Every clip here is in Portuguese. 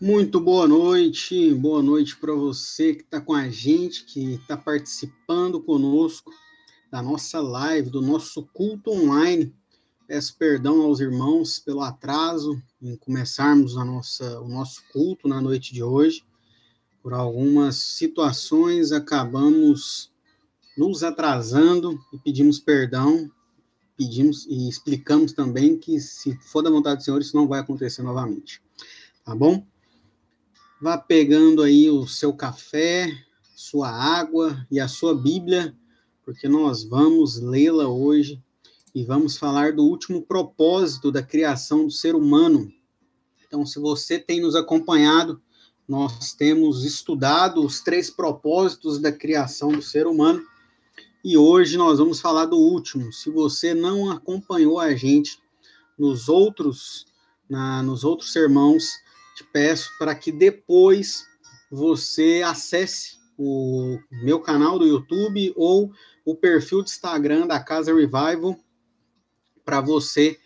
Muito boa noite, boa noite para você que está com a gente, que está participando conosco da nossa live, do nosso culto online. Peço perdão aos irmãos pelo atraso em começarmos a nossa, o nosso culto na noite de hoje. Por algumas situações acabamos nos atrasando e pedimos perdão, pedimos e explicamos também que se for da vontade do Senhor isso não vai acontecer novamente. Tá bom? Vá pegando aí o seu café, sua água e a sua Bíblia, porque nós vamos lê-la hoje e vamos falar do último propósito da criação do ser humano. Então, se você tem nos acompanhado, nós temos estudado os três propósitos da criação do ser humano e hoje nós vamos falar do último. Se você não acompanhou a gente nos outros na, nos outros sermãos, te peço para que depois você acesse o meu canal do YouTube ou o perfil do Instagram da Casa Revival para você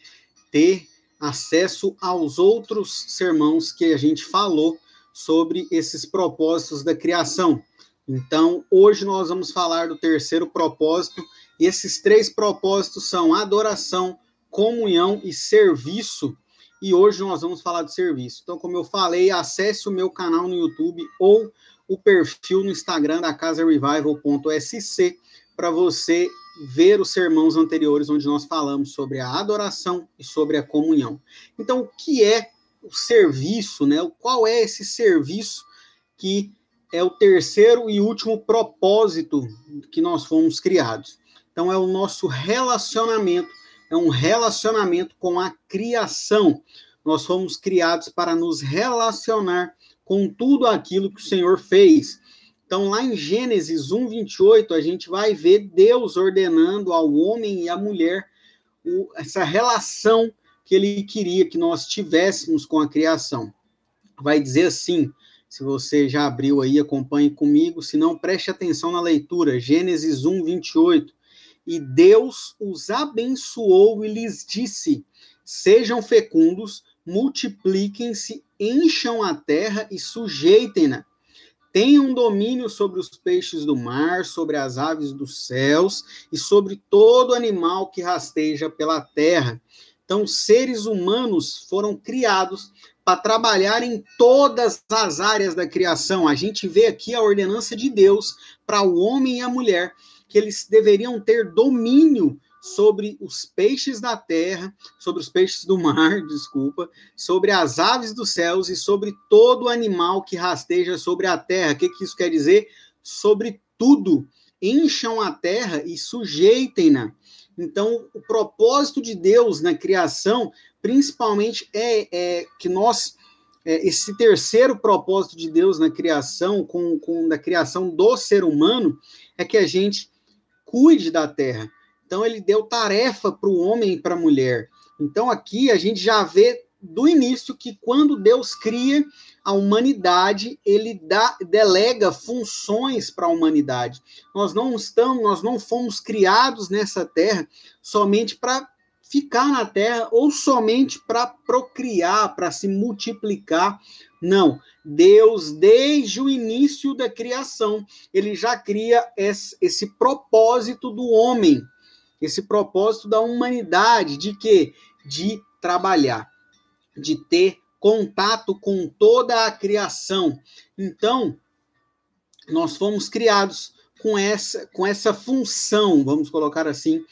ter acesso aos outros sermãos que a gente falou sobre esses propósitos da criação. Então, hoje nós vamos falar do terceiro propósito. E esses três propósitos são adoração, comunhão e serviço e hoje nós vamos falar de serviço. Então, como eu falei, acesse o meu canal no YouTube ou o perfil no Instagram da Casa Revival.sc para você ver os sermãos anteriores onde nós falamos sobre a adoração e sobre a comunhão. Então, o que é o serviço, né? Qual é esse serviço que é o terceiro e último propósito que nós fomos criados? Então, é o nosso relacionamento é um relacionamento com a criação. Nós fomos criados para nos relacionar com tudo aquilo que o Senhor fez. Então, lá em Gênesis 1, 28, a gente vai ver Deus ordenando ao homem e à mulher o, essa relação que ele queria que nós tivéssemos com a criação. Vai dizer assim: se você já abriu aí, acompanhe comigo, se não, preste atenção na leitura. Gênesis 1, 28. E Deus os abençoou e lhes disse: Sejam fecundos, multipliquem-se, encham a terra e sujeitem-na. Tenham domínio sobre os peixes do mar, sobre as aves dos céus e sobre todo animal que rasteja pela terra. Então, seres humanos foram criados para trabalhar em todas as áreas da criação. A gente vê aqui a ordenança de Deus para o homem e a mulher que eles deveriam ter domínio sobre os peixes da terra, sobre os peixes do mar, desculpa, sobre as aves dos céus e sobre todo animal que rasteja sobre a terra. O que, que isso quer dizer? Sobre tudo. Encham a terra e sujeitem-na. Então, o propósito de Deus na criação, principalmente, é, é que nós é, esse terceiro propósito de Deus na criação, com, com da criação do ser humano, é que a gente cuide da terra. Então ele deu tarefa para o homem e para a mulher. Então aqui a gente já vê do início que quando Deus cria a humanidade, ele dá, delega funções para a humanidade. Nós não estamos, nós não fomos criados nessa terra somente para ficar na terra ou somente para procriar, para se multiplicar. Não, Deus, desde o início da criação, ele já cria esse, esse propósito do homem, esse propósito da humanidade, de quê? De trabalhar, de ter contato com toda a criação. Então, nós fomos criados com essa, com essa função, vamos colocar assim,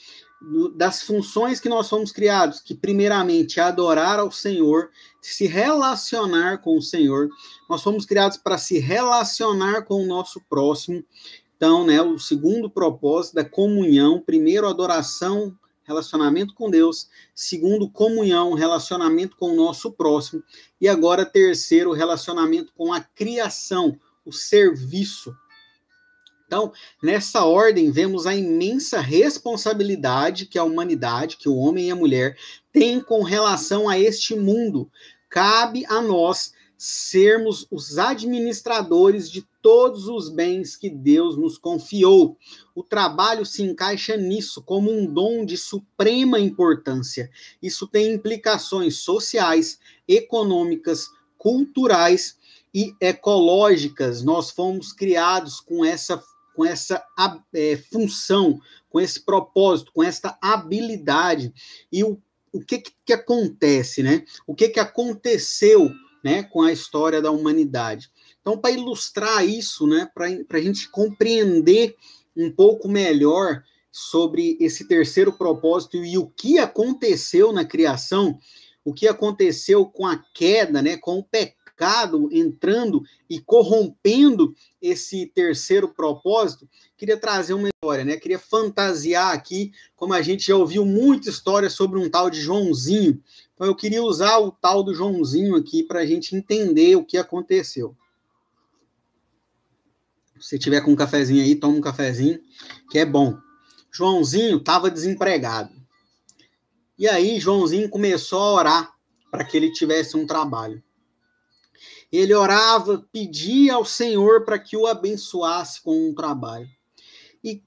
das funções que nós fomos criados, que primeiramente é adorar ao Senhor, se relacionar com o Senhor. Nós fomos criados para se relacionar com o nosso próximo. Então, né, o segundo propósito da comunhão, primeiro adoração, relacionamento com Deus, segundo comunhão, relacionamento com o nosso próximo, e agora terceiro, relacionamento com a criação, o serviço. Então, nessa ordem, vemos a imensa responsabilidade que a humanidade, que o homem e a mulher têm com relação a este mundo. Cabe a nós sermos os administradores de todos os bens que Deus nos confiou. O trabalho se encaixa nisso como um dom de suprema importância. Isso tem implicações sociais, econômicas, culturais e ecológicas. Nós fomos criados com essa, com essa é, função, com esse propósito, com essa habilidade. E o, o que, que acontece, né? O que, que aconteceu né, com a história da humanidade? Então, para ilustrar isso, né, para a gente compreender um pouco melhor sobre esse terceiro propósito e o que aconteceu na criação, o que aconteceu com a queda, né, com o pecado entrando e corrompendo esse terceiro propósito, queria trazer uma história, né? Queria fantasiar aqui, como a gente já ouviu muita história sobre um tal de Joãozinho. Então eu queria usar o tal do Joãozinho aqui para a gente entender o que aconteceu. Se tiver com um cafezinho aí, toma um cafezinho, que é bom. Joãozinho estava desempregado. E aí, Joãozinho começou a orar para que ele tivesse um trabalho. Ele orava, pedia ao Senhor para que o abençoasse com um trabalho. E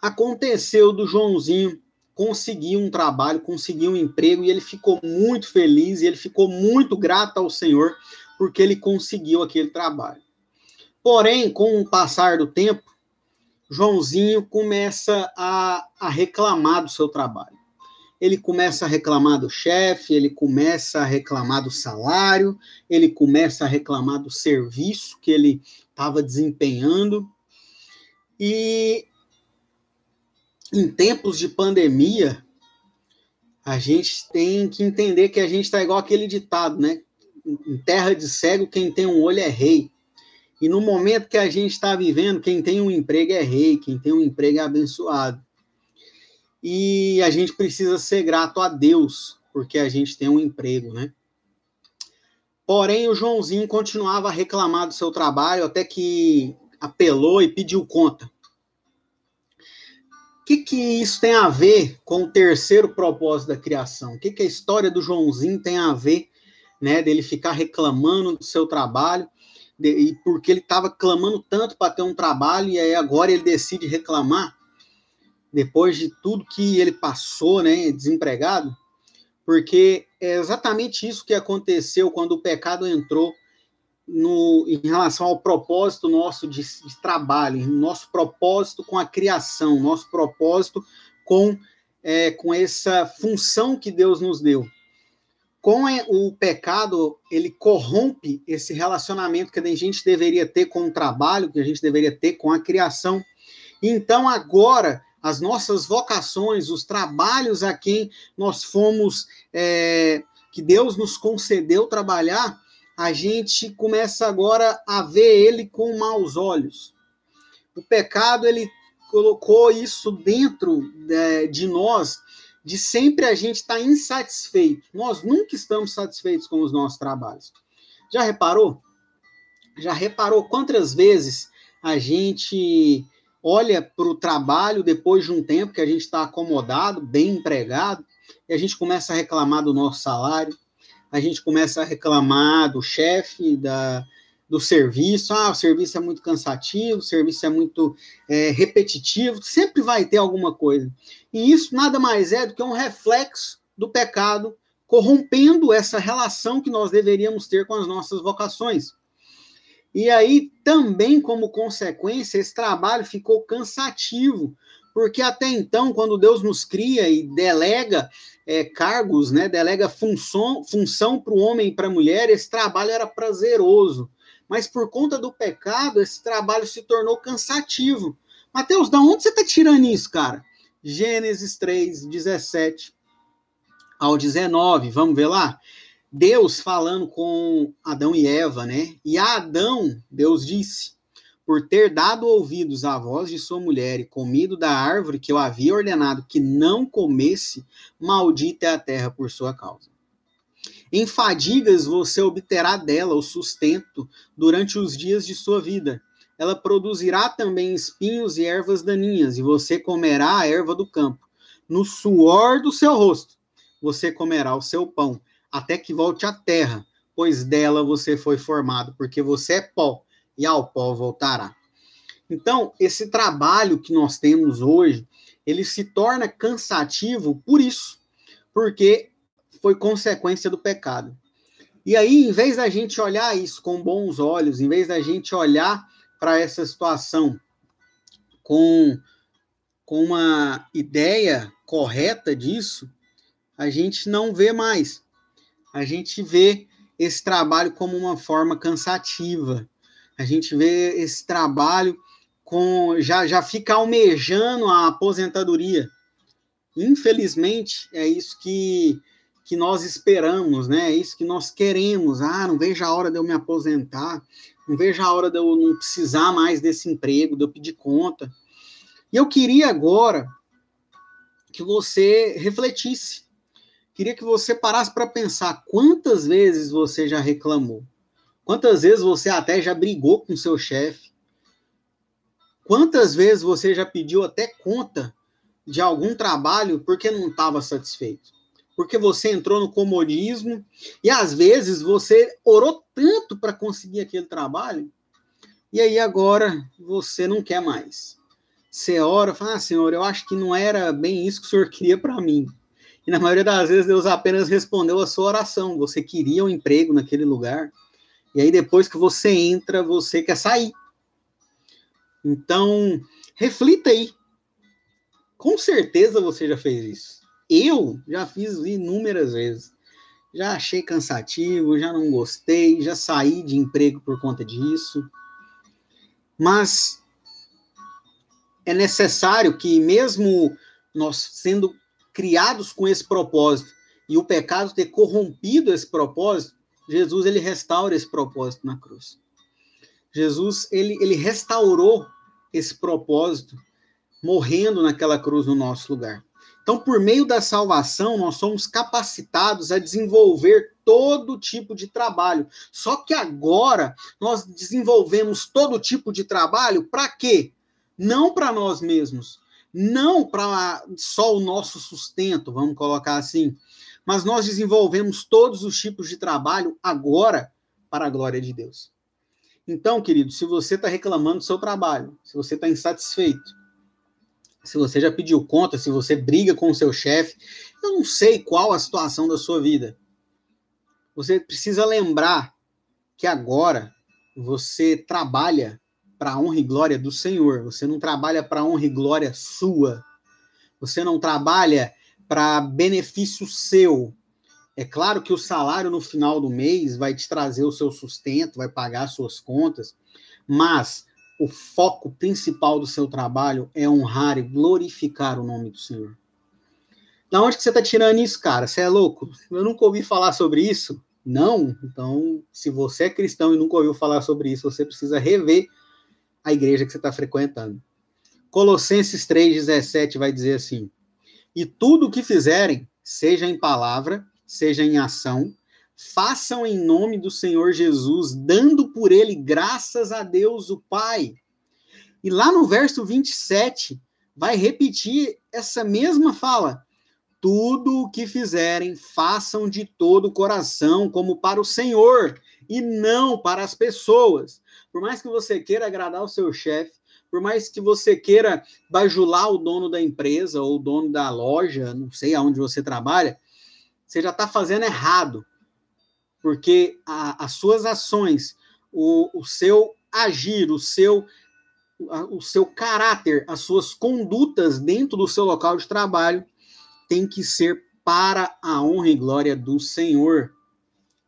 aconteceu do Joãozinho conseguir um trabalho, conseguir um emprego, e ele ficou muito feliz, e ele ficou muito grato ao Senhor porque ele conseguiu aquele trabalho. Porém, com o passar do tempo, Joãozinho começa a, a reclamar do seu trabalho. Ele começa a reclamar do chefe, ele começa a reclamar do salário, ele começa a reclamar do serviço que ele estava desempenhando. E em tempos de pandemia, a gente tem que entender que a gente está igual aquele ditado, né? Em terra de cego, quem tem um olho é rei. E no momento que a gente está vivendo, quem tem um emprego é rei, quem tem um emprego é abençoado. E a gente precisa ser grato a Deus, porque a gente tem um emprego, né? Porém, o Joãozinho continuava a reclamar do seu trabalho até que apelou e pediu conta. O que, que isso tem a ver com o terceiro propósito da criação? O que, que a história do Joãozinho tem a ver, né, dele ficar reclamando do seu trabalho de, e porque ele estava clamando tanto para ter um trabalho e aí agora ele decide reclamar depois de tudo que ele passou, né, desempregado, porque é exatamente isso que aconteceu quando o pecado entrou no, em relação ao propósito nosso de, de trabalho, nosso propósito com a criação, nosso propósito com, é, com essa função que Deus nos deu com o pecado, ele corrompe esse relacionamento que a gente deveria ter com o trabalho, que a gente deveria ter com a criação. Então, agora, as nossas vocações, os trabalhos a quem nós fomos, é, que Deus nos concedeu trabalhar, a gente começa agora a ver ele com maus olhos. O pecado, ele colocou isso dentro é, de nós de sempre a gente estar tá insatisfeito. Nós nunca estamos satisfeitos com os nossos trabalhos. Já reparou? Já reparou quantas vezes a gente olha para o trabalho depois de um tempo que a gente está acomodado, bem empregado, e a gente começa a reclamar do nosso salário, a gente começa a reclamar do chefe, da, do serviço. Ah, o serviço é muito cansativo, o serviço é muito é, repetitivo, sempre vai ter alguma coisa. E isso nada mais é do que um reflexo do pecado corrompendo essa relação que nós deveríamos ter com as nossas vocações. E aí, também como consequência, esse trabalho ficou cansativo, porque até então, quando Deus nos cria e delega é, cargos, né, delega função, função para o homem e para a mulher, esse trabalho era prazeroso mas por conta do pecado, esse trabalho se tornou cansativo. Mateus, da onde você está tirando isso, cara? Gênesis 3, 17 ao 19, vamos ver lá? Deus falando com Adão e Eva, né? E a Adão, Deus disse: Por ter dado ouvidos à voz de sua mulher e comido da árvore que eu havia ordenado que não comesse, maldita é a terra por sua causa. Em fadigas você obterá dela o sustento durante os dias de sua vida. Ela produzirá também espinhos e ervas daninhas, e você comerá a erva do campo. No suor do seu rosto você comerá o seu pão, até que volte à terra, pois dela você foi formado, porque você é pó, e ao pó voltará. Então, esse trabalho que nós temos hoje, ele se torna cansativo por isso, porque foi consequência do pecado. E aí, em vez da gente olhar isso com bons olhos, em vez da gente olhar para essa situação com, com uma ideia correta disso, a gente não vê mais. A gente vê esse trabalho como uma forma cansativa. A gente vê esse trabalho com já já fica almejando a aposentadoria. Infelizmente, é isso que que nós esperamos, né? É isso que nós queremos. Ah, não vejo a hora de eu me aposentar, não vejo a hora de eu não precisar mais desse emprego, de eu pedir conta. E eu queria agora que você refletisse. Queria que você parasse para pensar quantas vezes você já reclamou. Quantas vezes você até já brigou com seu chefe? Quantas vezes você já pediu até conta de algum trabalho porque não estava satisfeito? porque você entrou no comodismo e às vezes você orou tanto para conseguir aquele trabalho e aí agora você não quer mais. Você ora fala, ah, Senhor, eu acho que não era bem isso que o Senhor queria para mim. E na maioria das vezes Deus apenas respondeu a sua oração. Você queria um emprego naquele lugar. E aí depois que você entra, você quer sair. Então, reflita aí. Com certeza você já fez isso. Eu já fiz inúmeras vezes. Já achei cansativo, já não gostei, já saí de emprego por conta disso. Mas é necessário que, mesmo nós sendo criados com esse propósito e o pecado ter corrompido esse propósito, Jesus ele restaura esse propósito na cruz. Jesus ele, ele restaurou esse propósito morrendo naquela cruz no nosso lugar. Então, por meio da salvação, nós somos capacitados a desenvolver todo tipo de trabalho. Só que agora nós desenvolvemos todo tipo de trabalho para quê? Não para nós mesmos, não para só o nosso sustento, vamos colocar assim, mas nós desenvolvemos todos os tipos de trabalho agora para a glória de Deus. Então, querido, se você está reclamando do seu trabalho, se você está insatisfeito, se você já pediu conta, se você briga com o seu chefe, eu não sei qual a situação da sua vida. Você precisa lembrar que agora você trabalha para a honra e glória do Senhor. Você não trabalha para a honra e glória sua. Você não trabalha para benefício seu. É claro que o salário no final do mês vai te trazer o seu sustento, vai pagar suas contas, mas o foco principal do seu trabalho é honrar e glorificar o nome do Senhor. Da onde que você está tirando isso, cara? Você é louco? Eu nunca ouvi falar sobre isso. Não? Então, se você é cristão e nunca ouviu falar sobre isso, você precisa rever a igreja que você está frequentando. Colossenses 3,17 vai dizer assim: E tudo o que fizerem, seja em palavra, seja em ação, façam em nome do Senhor Jesus, dando por ele graças a Deus o Pai. E lá no verso 27, vai repetir essa mesma fala. Tudo o que fizerem, façam de todo o coração, como para o Senhor, e não para as pessoas. Por mais que você queira agradar o seu chefe, por mais que você queira bajular o dono da empresa ou o dono da loja, não sei aonde você trabalha, você já está fazendo errado. Porque a, as suas ações, o, o seu agir, o seu, a, o seu caráter, as suas condutas dentro do seu local de trabalho tem que ser para a honra e glória do Senhor,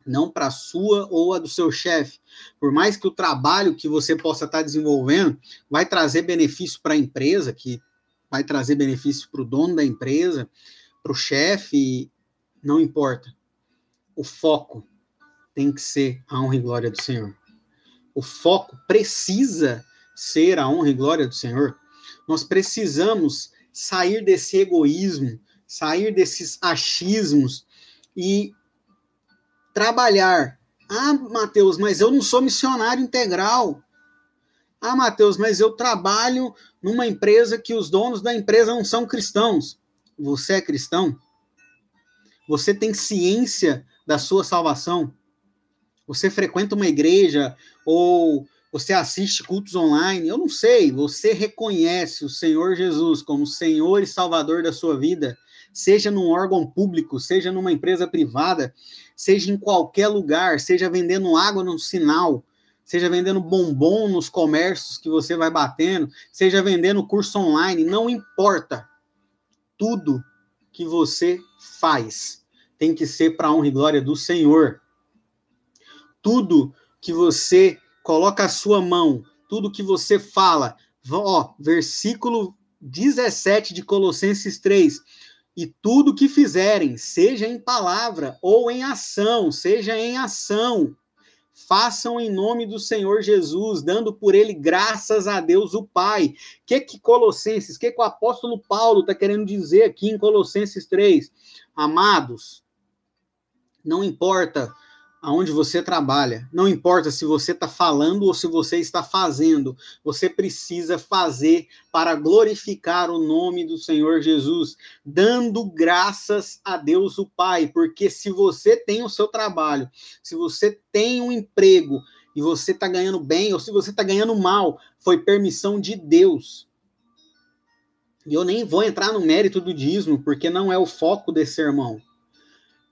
não para a sua ou a do seu chefe. Por mais que o trabalho que você possa estar desenvolvendo vai trazer benefício para a empresa, que vai trazer benefício para o dono da empresa, para o chefe, não importa. O foco tem que ser a honra e glória do Senhor. O foco precisa ser a honra e glória do Senhor. Nós precisamos sair desse egoísmo, sair desses achismos e trabalhar. Ah, Mateus, mas eu não sou missionário integral. Ah, Mateus, mas eu trabalho numa empresa que os donos da empresa não são cristãos. Você é cristão? Você tem ciência da sua salvação? você frequenta uma igreja ou você assiste cultos online, eu não sei, você reconhece o Senhor Jesus como Senhor e Salvador da sua vida, seja num órgão público, seja numa empresa privada, seja em qualquer lugar, seja vendendo água no sinal, seja vendendo bombom nos comércios que você vai batendo, seja vendendo curso online, não importa. Tudo que você faz tem que ser para a honra e glória do Senhor. Tudo que você coloca a sua mão, tudo que você fala, ó, versículo 17 de Colossenses 3. E tudo que fizerem, seja em palavra ou em ação, seja em ação, façam em nome do Senhor Jesus, dando por ele graças a Deus o Pai. Que que Colossenses, que que o apóstolo Paulo está querendo dizer aqui em Colossenses 3? Amados, não importa aonde você trabalha. Não importa se você está falando ou se você está fazendo, você precisa fazer para glorificar o nome do Senhor Jesus, dando graças a Deus o Pai, porque se você tem o seu trabalho, se você tem um emprego e você está ganhando bem ou se você está ganhando mal, foi permissão de Deus. E eu nem vou entrar no mérito do dízimo, porque não é o foco desse sermão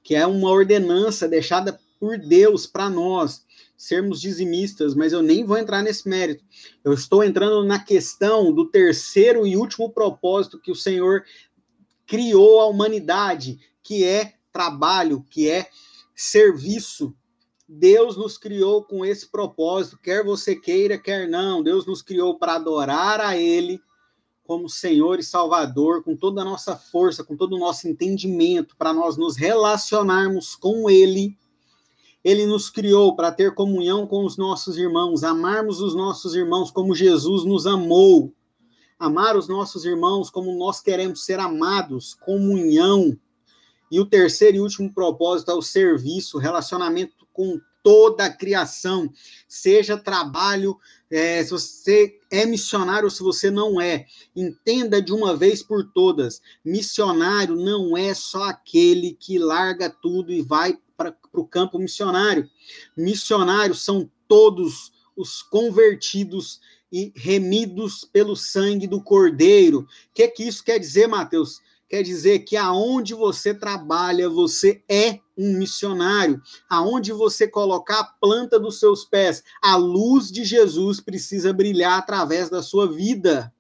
que é uma ordenança deixada por Deus para nós sermos dizimistas, mas eu nem vou entrar nesse mérito. Eu estou entrando na questão do terceiro e último propósito que o Senhor criou à humanidade, que é trabalho, que é serviço. Deus nos criou com esse propósito, quer você queira, quer não. Deus nos criou para adorar a Ele como Senhor e Salvador, com toda a nossa força, com todo o nosso entendimento, para nós nos relacionarmos com Ele ele nos criou para ter comunhão com os nossos irmãos, amarmos os nossos irmãos como Jesus nos amou. Amar os nossos irmãos como nós queremos ser amados, comunhão. E o terceiro e último propósito é o serviço, relacionamento com toda a criação, seja trabalho, é, se você é missionário ou se você não é, entenda de uma vez por todas: missionário não é só aquele que larga tudo e vai para o campo missionário. Missionários são todos os convertidos e remidos pelo sangue do Cordeiro. O que, é que isso quer dizer, Mateus? Quer dizer que aonde você trabalha, você é um missionário. Aonde você colocar a planta dos seus pés, a luz de Jesus precisa brilhar através da sua vida.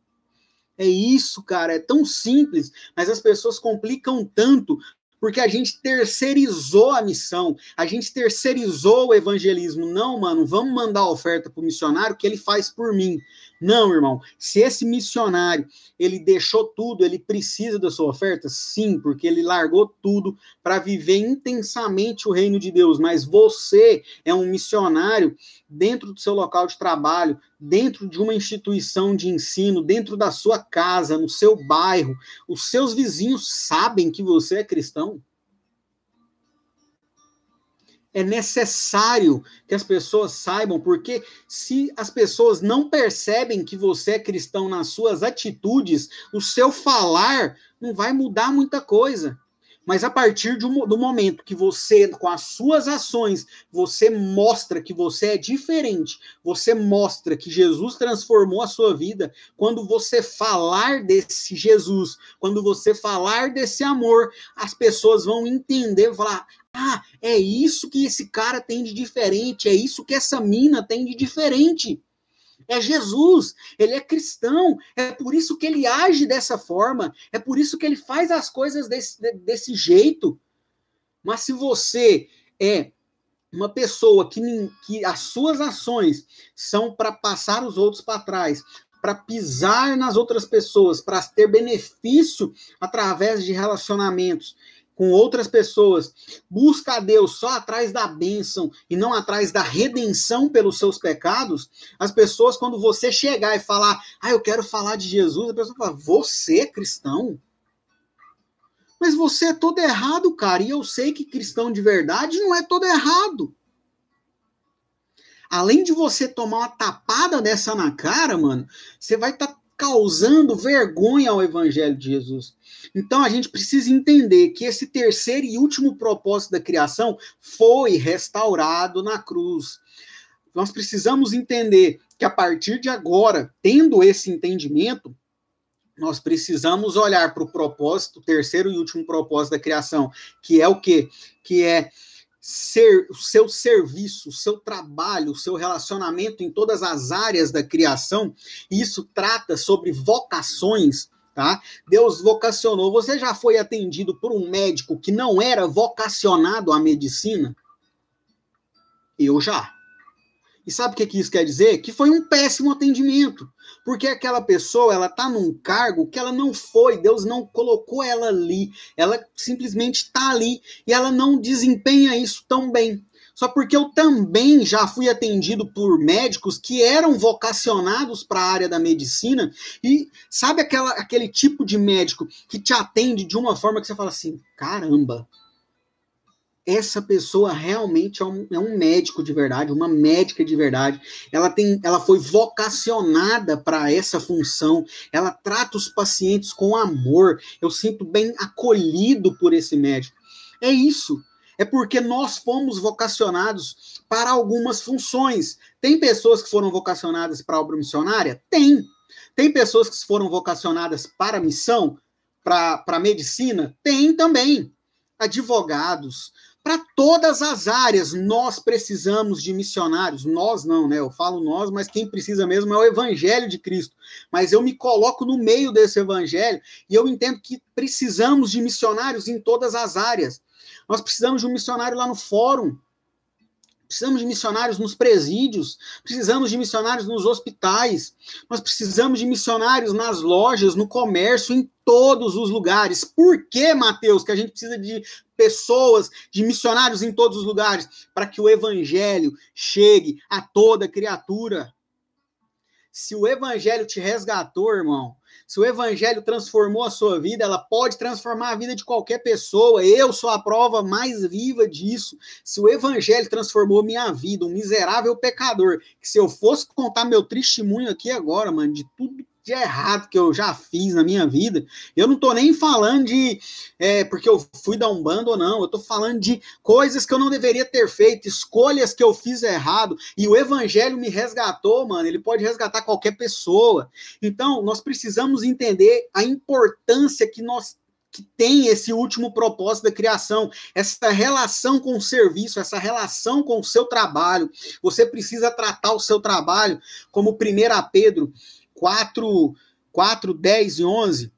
É isso, cara, é tão simples, mas as pessoas complicam tanto porque a gente terceirizou a missão, a gente terceirizou o evangelismo. Não, mano, vamos mandar a oferta para o missionário que ele faz por mim. Não, irmão. Se esse missionário ele deixou tudo, ele precisa da sua oferta? Sim, porque ele largou tudo para viver intensamente o reino de Deus. Mas você é um missionário dentro do seu local de trabalho, dentro de uma instituição de ensino, dentro da sua casa, no seu bairro. Os seus vizinhos sabem que você é cristão? É necessário que as pessoas saibam, porque se as pessoas não percebem que você é cristão nas suas atitudes, o seu falar não vai mudar muita coisa. Mas a partir um, do momento que você, com as suas ações, você mostra que você é diferente, você mostra que Jesus transformou a sua vida, quando você falar desse Jesus, quando você falar desse amor, as pessoas vão entender, falar: ah, é isso que esse cara tem de diferente, é isso que essa mina tem de diferente. É Jesus, ele é cristão, é por isso que ele age dessa forma, é por isso que ele faz as coisas desse, desse jeito. Mas se você é uma pessoa que, que as suas ações são para passar os outros para trás, para pisar nas outras pessoas, para ter benefício através de relacionamentos com outras pessoas, busca a Deus só atrás da bênção e não atrás da redenção pelos seus pecados, as pessoas, quando você chegar e falar, ah, eu quero falar de Jesus, a pessoa fala, você é cristão? Mas você é todo errado, cara, e eu sei que cristão de verdade não é todo errado. Além de você tomar uma tapada dessa na cara, mano, você vai estar tá causando vergonha ao evangelho de Jesus. Então a gente precisa entender que esse terceiro e último propósito da criação foi restaurado na cruz. Nós precisamos entender que a partir de agora, tendo esse entendimento, nós precisamos olhar para o propósito, o terceiro e último propósito da criação, que é o quê? Que é ser, o seu serviço, o seu trabalho, o seu relacionamento em todas as áreas da criação. E isso trata sobre vocações, tá? Deus vocacionou. Você já foi atendido por um médico que não era vocacionado à medicina? Eu já. E sabe o que, que isso quer dizer? Que foi um péssimo atendimento. Porque aquela pessoa, ela tá num cargo que ela não foi, Deus não colocou ela ali. Ela simplesmente está ali e ela não desempenha isso tão bem. Só porque eu também já fui atendido por médicos que eram vocacionados para a área da medicina e sabe aquela, aquele tipo de médico que te atende de uma forma que você fala assim: caramba, essa pessoa realmente é um, é um, médico de verdade, uma médica de verdade. Ela tem, ela foi vocacionada para essa função. Ela trata os pacientes com amor. Eu sinto bem acolhido por esse médico. É isso. É porque nós fomos vocacionados para algumas funções. Tem pessoas que foram vocacionadas para a obra missionária? Tem. Tem pessoas que foram vocacionadas para a missão, para a medicina? Tem também. Advogados, para todas as áreas, nós precisamos de missionários. Nós não, né? Eu falo nós, mas quem precisa mesmo é o evangelho de Cristo. Mas eu me coloco no meio desse evangelho e eu entendo que precisamos de missionários em todas as áreas. Nós precisamos de um missionário lá no fórum. Precisamos de missionários nos presídios, precisamos de missionários nos hospitais, nós precisamos de missionários nas lojas, no comércio, em todos os lugares. Por que, Mateus, que a gente precisa de pessoas, de missionários em todos os lugares? Para que o evangelho chegue a toda criatura. Se o evangelho te resgatou, irmão, se o evangelho transformou a sua vida, ela pode transformar a vida de qualquer pessoa. Eu sou a prova mais viva disso. Se o evangelho transformou minha vida, um miserável pecador, que se eu fosse contar meu testemunho aqui agora, mano, de tudo de errado que eu já fiz na minha vida. Eu não tô nem falando de é, porque eu fui dar um bando ou não. Eu tô falando de coisas que eu não deveria ter feito, escolhas que eu fiz errado. E o evangelho me resgatou, mano. Ele pode resgatar qualquer pessoa. Então, nós precisamos entender a importância que nós que tem esse último propósito da criação, essa relação com o serviço, essa relação com o seu trabalho. Você precisa tratar o seu trabalho como 1 Pedro 4, 4, 10 e 11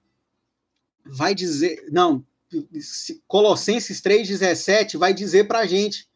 vai dizer, não, Colossenses 3,17 vai dizer para a gente,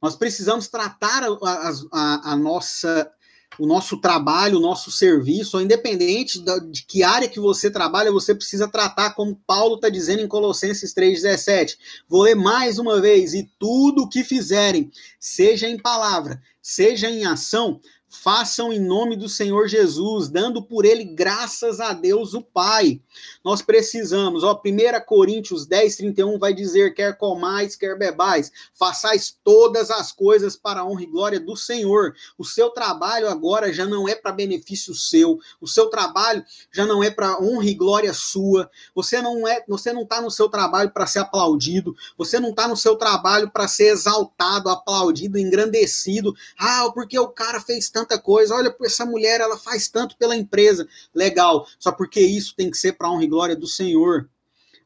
nós precisamos tratar a, a, a, nossa, o nosso trabalho, o nosso serviço, independente de que área que você trabalha, você precisa tratar como Paulo está dizendo em Colossenses 3,17. Vou ler mais uma vez, e tudo o que fizerem, seja em palavra, seja em ação, façam em nome do Senhor Jesus, dando por ele graças a Deus o Pai. Nós precisamos, ó, 1 Coríntios 10, 31 vai dizer: quer comais, quer bebais, façais todas as coisas para a honra e glória do Senhor. O seu trabalho agora já não é para benefício seu, o seu trabalho já não é para honra e glória sua. Você não é, você não está no seu trabalho para ser aplaudido, você não está no seu trabalho para ser exaltado, aplaudido, engrandecido. Ah, porque o cara fez tanta coisa. Olha, essa mulher, ela faz tanto pela empresa. Legal. Só porque isso tem que ser para honra e glória do Senhor.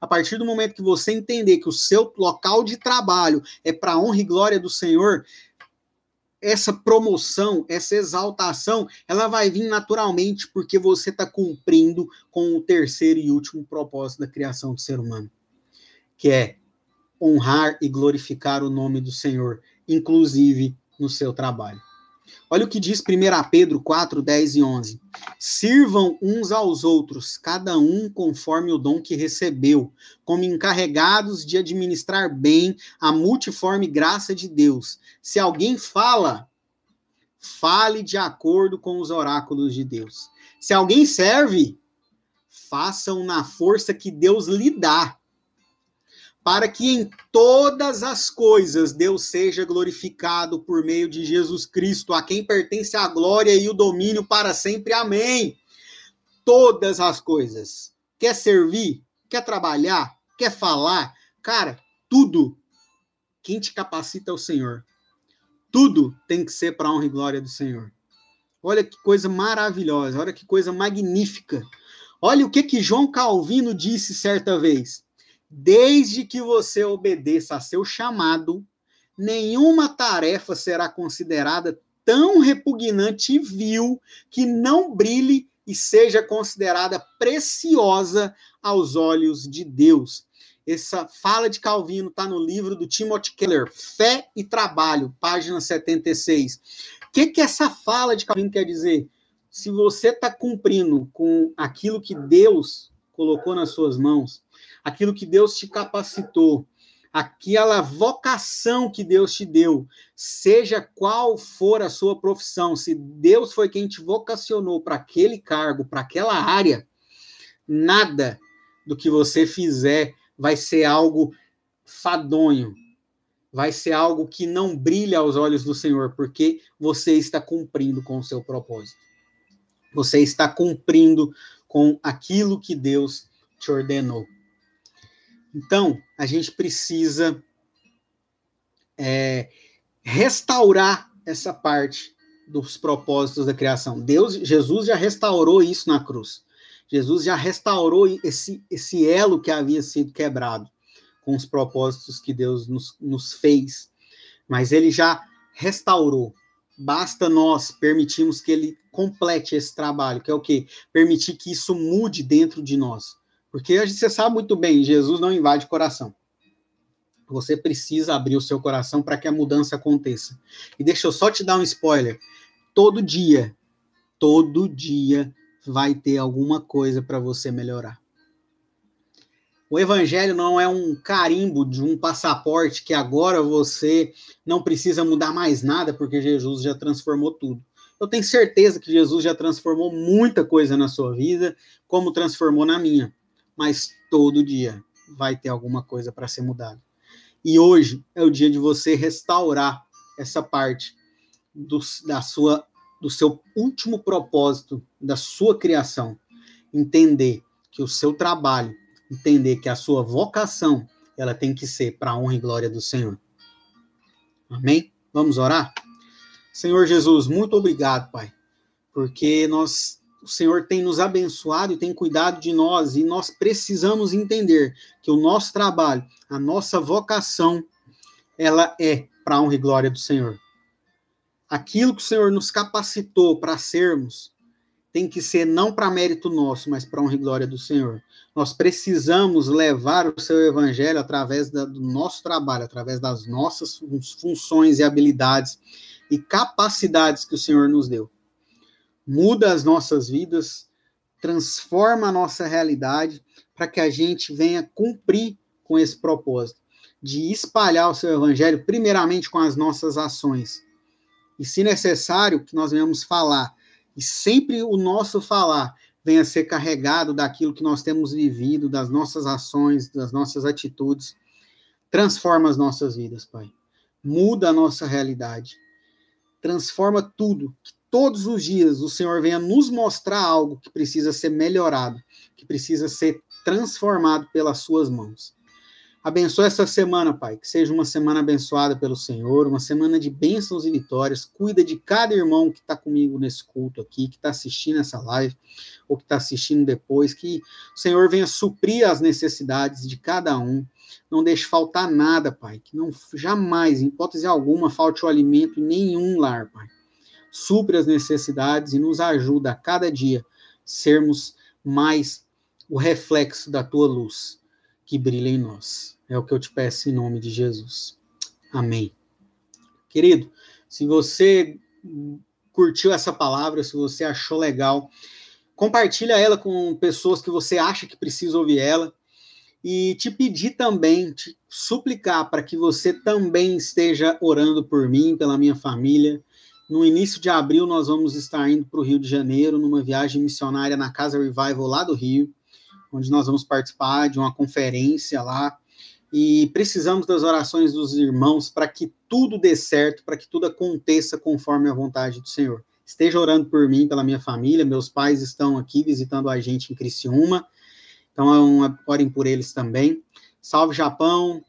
A partir do momento que você entender que o seu local de trabalho é para honra e glória do Senhor, essa promoção, essa exaltação, ela vai vir naturalmente porque você está cumprindo com o terceiro e último propósito da criação do ser humano, que é honrar e glorificar o nome do Senhor, inclusive no seu trabalho. Olha o que diz 1 Pedro 4, 10 e 11. Sirvam uns aos outros, cada um conforme o dom que recebeu, como encarregados de administrar bem a multiforme graça de Deus. Se alguém fala, fale de acordo com os oráculos de Deus. Se alguém serve, façam na força que Deus lhe dá para que em todas as coisas Deus seja glorificado por meio de Jesus Cristo, a quem pertence a glória e o domínio para sempre. Amém. Todas as coisas. Quer servir? Quer trabalhar? Quer falar? Cara, tudo. Quem te capacita é o Senhor. Tudo tem que ser para a honra e glória do Senhor. Olha que coisa maravilhosa, olha que coisa magnífica. Olha o que que João Calvino disse certa vez. Desde que você obedeça a seu chamado, nenhuma tarefa será considerada tão repugnante e vil que não brilhe e seja considerada preciosa aos olhos de Deus. Essa fala de Calvino está no livro do Timothy Keller, Fé e Trabalho, página 76. O que, que essa fala de Calvino quer dizer? Se você está cumprindo com aquilo que Deus colocou nas suas mãos, aquilo que Deus te capacitou, aquela vocação que Deus te deu, seja qual for a sua profissão, se Deus foi quem te vocacionou para aquele cargo, para aquela área, nada do que você fizer vai ser algo fadonho, vai ser algo que não brilha aos olhos do Senhor, porque você está cumprindo com o seu propósito. Você está cumprindo com aquilo que Deus te ordenou. Então, a gente precisa é, restaurar essa parte dos propósitos da criação. Deus, Jesus já restaurou isso na cruz. Jesus já restaurou esse, esse elo que havia sido quebrado com os propósitos que Deus nos, nos fez. Mas ele já restaurou. Basta nós permitirmos que ele complete esse trabalho, que é o quê? Permitir que isso mude dentro de nós. Porque você sabe muito bem, Jesus não invade coração. Você precisa abrir o seu coração para que a mudança aconteça. E deixa eu só te dar um spoiler. Todo dia, todo dia vai ter alguma coisa para você melhorar. O evangelho não é um carimbo de um passaporte que agora você não precisa mudar mais nada porque Jesus já transformou tudo. Eu tenho certeza que Jesus já transformou muita coisa na sua vida, como transformou na minha mas todo dia vai ter alguma coisa para ser mudada. E hoje é o dia de você restaurar essa parte do, da sua, do seu último propósito, da sua criação. Entender que o seu trabalho, entender que a sua vocação, ela tem que ser para a honra e glória do Senhor. Amém? Vamos orar? Senhor Jesus, muito obrigado, Pai, porque nós o Senhor tem nos abençoado e tem cuidado de nós, e nós precisamos entender que o nosso trabalho, a nossa vocação, ela é para a honra e glória do Senhor. Aquilo que o Senhor nos capacitou para sermos, tem que ser não para mérito nosso, mas para a honra e glória do Senhor. Nós precisamos levar o seu evangelho através da, do nosso trabalho, através das nossas funções e habilidades e capacidades que o Senhor nos deu muda as nossas vidas, transforma a nossa realidade para que a gente venha cumprir com esse propósito de espalhar o seu evangelho primeiramente com as nossas ações. E se necessário que nós venhamos falar, e sempre o nosso falar venha ser carregado daquilo que nós temos vivido, das nossas ações, das nossas atitudes, transforma as nossas vidas, Pai. Muda a nossa realidade. Transforma tudo, que todos os dias o Senhor venha nos mostrar algo que precisa ser melhorado, que precisa ser transformado pelas suas mãos. Abençoa essa semana, Pai, que seja uma semana abençoada pelo Senhor, uma semana de bênçãos e vitórias. Cuida de cada irmão que está comigo nesse culto aqui, que está assistindo essa live, ou que está assistindo depois, que o Senhor venha suprir as necessidades de cada um. Não deixe faltar nada, Pai, que não jamais, em hipótese alguma, falte o alimento em nenhum lar, Pai supre as necessidades e nos ajuda a cada dia sermos mais o reflexo da tua luz que brilha em nós. É o que eu te peço em nome de Jesus. Amém. Querido, se você curtiu essa palavra, se você achou legal, compartilha ela com pessoas que você acha que precisa ouvir ela e te pedir também, te suplicar para que você também esteja orando por mim, pela minha família, no início de abril, nós vamos estar indo para o Rio de Janeiro, numa viagem missionária na Casa Revival lá do Rio, onde nós vamos participar de uma conferência lá. E precisamos das orações dos irmãos para que tudo dê certo, para que tudo aconteça conforme a vontade do Senhor. Esteja orando por mim, pela minha família. Meus pais estão aqui visitando a gente em Criciúma. Então, é orem por eles também. Salve Japão.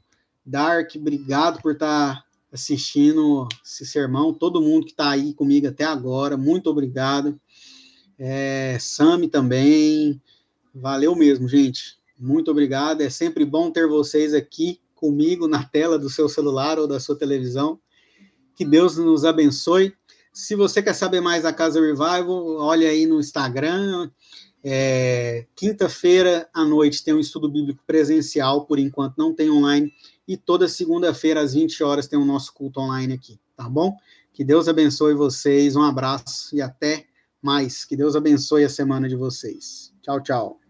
Dark, obrigado por estar assistindo esse sermão, todo mundo que está aí comigo até agora, muito obrigado. É, Sami também, Valeu mesmo, gente. Muito obrigado. É sempre bom ter vocês aqui comigo na tela do seu celular ou da sua televisão. Que Deus nos abençoe. Se você quer saber mais da Casa Revival, olha aí no Instagram. É, Quinta-feira à noite tem um estudo bíblico presencial, por enquanto não tem online. E toda segunda-feira, às 20 horas, tem o nosso culto online aqui, tá bom? Que Deus abençoe vocês. Um abraço e até mais. Que Deus abençoe a semana de vocês. Tchau, tchau.